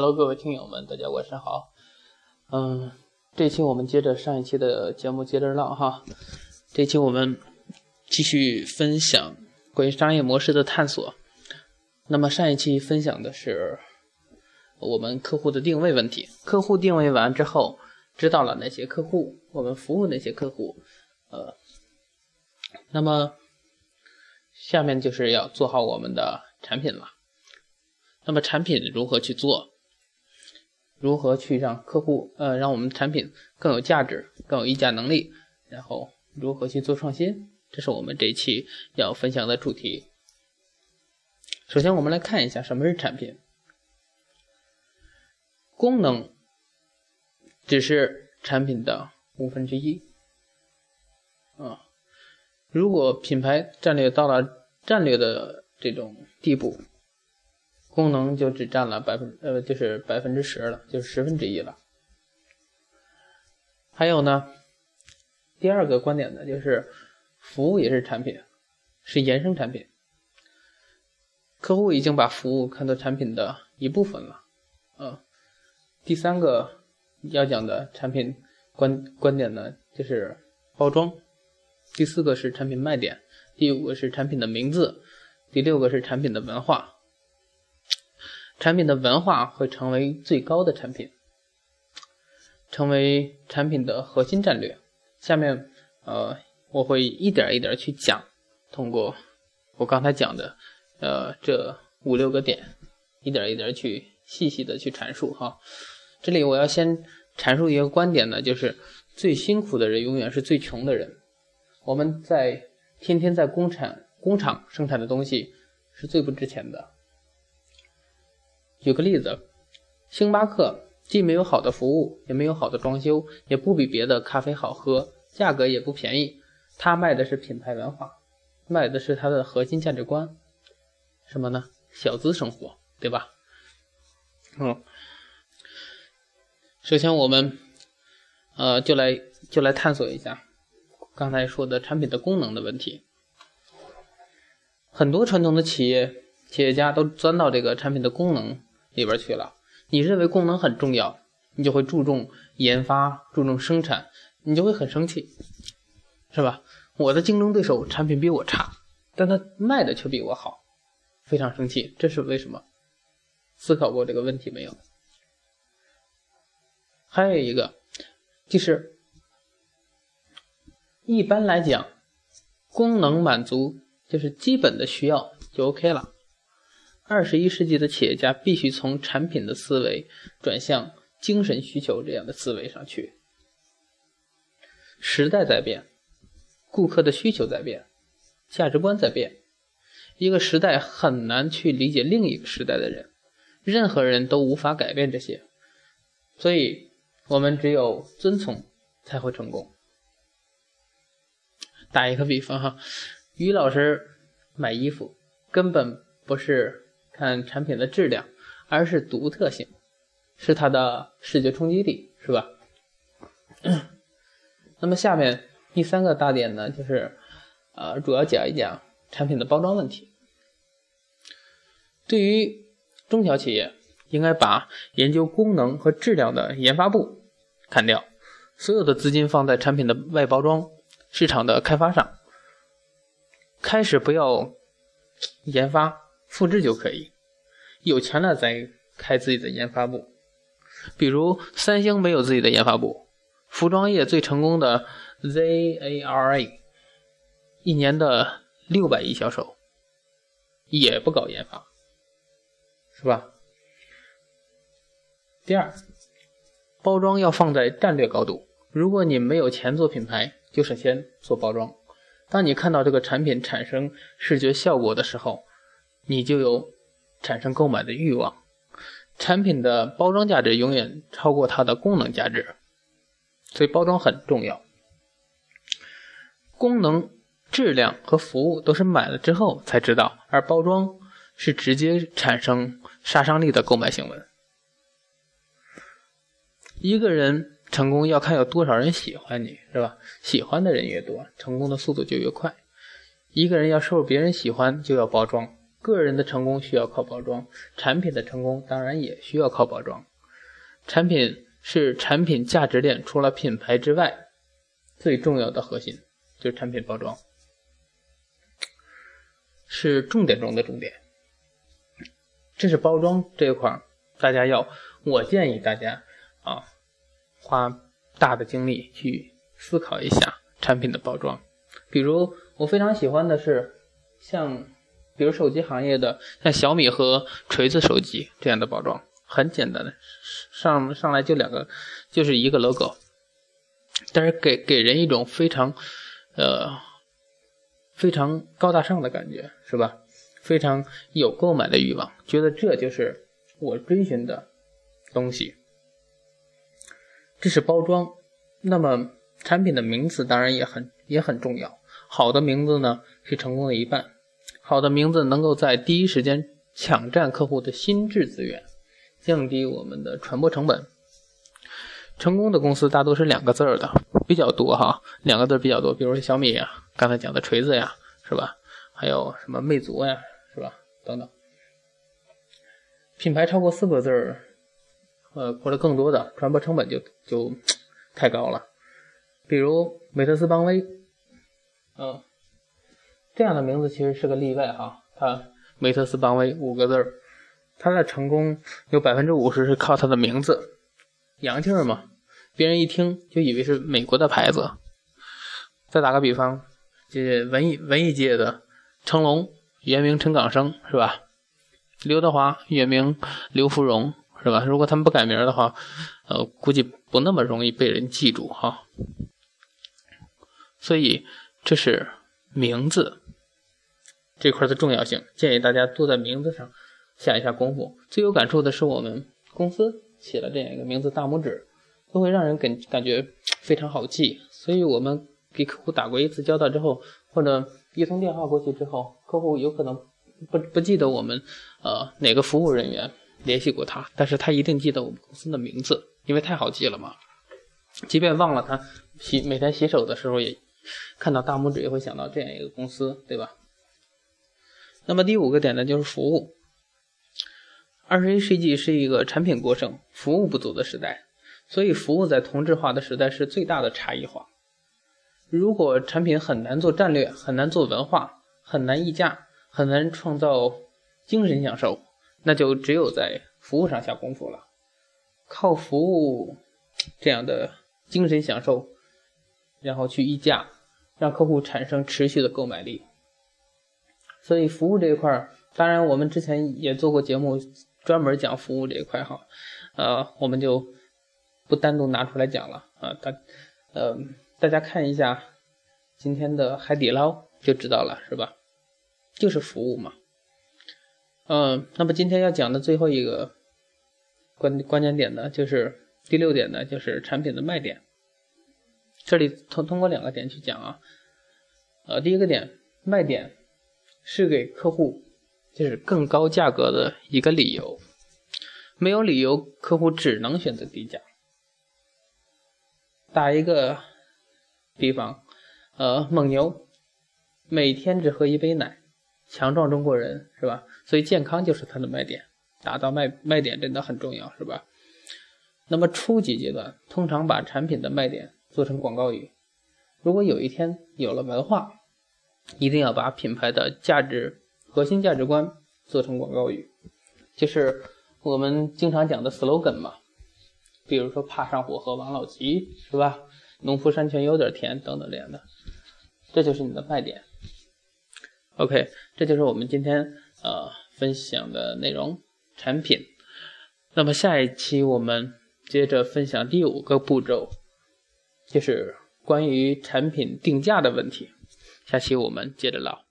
Hello，各位听友们，大家晚上好。嗯，这期我们接着上一期的节目接着唠哈。这期我们继续分享关于商业模式的探索。那么上一期分享的是我们客户的定位问题。客户定位完之后，知道了哪些客户，我们服务哪些客户。呃，那么下面就是要做好我们的产品了。那么产品如何去做？如何去让客户呃，让我们产品更有价值、更有议价能力？然后如何去做创新？这是我们这期要分享的主题。首先，我们来看一下什么是产品。功能只是产品的五分之一。啊，如果品牌战略到了战略的这种地步。功能就只占了百分呃，就是百分之十了，就是十分之一了。还有呢，第二个观点呢，就是服务也是产品，是衍生产品。客户已经把服务看作产品的一部分了。嗯，第三个要讲的产品观观点呢，就是包装。第四个是产品卖点，第五个是产品的名字，第六个是产品的文化。产品的文化会成为最高的产品，成为产品的核心战略。下面，呃，我会一点一点去讲，通过我刚才讲的，呃，这五六个点，一点一点去细细的去阐述哈。这里我要先阐述一个观点呢，就是最辛苦的人永远是最穷的人。我们在天天在工厂工厂生产的东西是最不值钱的。举个例子，星巴克既没有好的服务，也没有好的装修，也不比别的咖啡好喝，价格也不便宜。它卖的是品牌文化，卖的是它的核心价值观，什么呢？小资生活，对吧？嗯，首先我们，呃，就来就来探索一下刚才说的产品的功能的问题。很多传统的企业企业家都钻到这个产品的功能。里边去了，你认为功能很重要，你就会注重研发，注重生产，你就会很生气，是吧？我的竞争对手产品比我差，但他卖的却比我好，非常生气，这是为什么？思考过这个问题没有？还有一个，就是一般来讲，功能满足就是基本的需要就 OK 了。二十一世纪的企业家必须从产品的思维转向精神需求这样的思维上去。时代在变，顾客的需求在变，价值观在变。一个时代很难去理解另一个时代的人，任何人都无法改变这些，所以我们只有遵从才会成功。打一个比方哈，于老师买衣服根本不是。看产品的质量，而是独特性，是它的视觉冲击力，是吧？那么下面第三个大点呢，就是呃，主要讲一讲产品的包装问题。对于中小企业，应该把研究功能和质量的研发部砍掉，所有的资金放在产品的外包装、市场的开发上，开始不要研发。复制就可以，有钱了再开自己的研发部。比如三星没有自己的研发部，服装业最成功的 ZARA，一年的六百亿销售，也不搞研发，是吧？第二，包装要放在战略高度。如果你没有钱做品牌，就首先做包装。当你看到这个产品产生视觉效果的时候，你就有产生购买的欲望。产品的包装价值永远超过它的功能价值，所以包装很重要。功能、质量和服务都是买了之后才知道，而包装是直接产生杀伤力的购买行为。一个人成功要看有多少人喜欢你，是吧？喜欢的人越多，成功的速度就越快。一个人要受别人喜欢，就要包装。个人的成功需要靠包装，产品的成功当然也需要靠包装。产品是产品价值链除了品牌之外最重要的核心，就是产品包装，是重点中的重点。这是包装这一块，大家要，我建议大家啊，花大的精力去思考一下产品的包装。比如，我非常喜欢的是像。比如手机行业的像小米和锤子手机这样的包装，很简单的，上上来就两个，就是一个 logo，但是给给人一种非常，呃，非常高大上的感觉，是吧？非常有购买的欲望，觉得这就是我追寻的东西。这是包装，那么产品的名字当然也很也很重要，好的名字呢是成功的一半。好的名字能够在第一时间抢占客户的心智资源，降低我们的传播成本。成功的公司大多是两个字儿的比较多哈，两个字比较多，比如说小米呀，刚才讲的锤子呀，是吧？还有什么魅族呀，是吧？等等。品牌超过四个字儿，呃，或者更多的，传播成本就就太高了。比如美特斯邦威，嗯。这样的名字其实是个例外哈，他梅特斯邦威五个字儿，它的成功有百分之五十是靠他的名字，洋气儿嘛，别人一听就以为是美国的牌子。再打个比方，这文艺文艺界的成龙原名陈港生是吧？刘德华原名刘福荣是吧？如果他们不改名的话，呃，估计不那么容易被人记住哈。所以这是名字。这块的重要性，建议大家多在名字上下一下功夫。最有感触的是我们公司起了这样一个名字“大拇指”，都会让人感感觉非常好记。所以我们给客户打过一次交道之后，或者一通电话过去之后，客户有可能不不记得我们呃哪个服务人员联系过他，但是他一定记得我们公司的名字，因为太好记了嘛。即便忘了他洗每天洗手的时候，也看到大拇指也会想到这样一个公司，对吧？那么第五个点呢，就是服务。二十一世纪是一个产品过剩、服务不足的时代，所以服务在同质化的时代是最大的差异化。如果产品很难做战略、很难做文化、很难溢价、很难创造精神享受，那就只有在服务上下功夫了。靠服务这样的精神享受，然后去溢价，让客户产生持续的购买力。所以服务这一块儿，当然我们之前也做过节目，专门讲服务这一块哈，呃，我们就不单独拿出来讲了啊。大，呃，大家看一下今天的海底捞就知道了，是吧？就是服务嘛。嗯，那么今天要讲的最后一个关关键点呢，就是第六点呢，就是产品的卖点。这里通通过两个点去讲啊，呃，第一个点卖点。是给客户就是更高价格的一个理由，没有理由，客户只能选择低价。打一个比方，呃，蒙牛每天只喝一杯奶，强壮中国人是吧？所以健康就是它的卖点，打造卖卖点真的很重要，是吧？那么初级阶段，通常把产品的卖点做成广告语。如果有一天有了文化，一定要把品牌的价值核心价值观做成广告语，就是我们经常讲的 slogan 嘛。比如说“怕上火喝王老吉”是吧？“农夫山泉有点甜”等等这样的，这就是你的卖点。OK，这就是我们今天呃分享的内容产品。那么下一期我们接着分享第五个步骤，就是关于产品定价的问题。下期我们接着唠。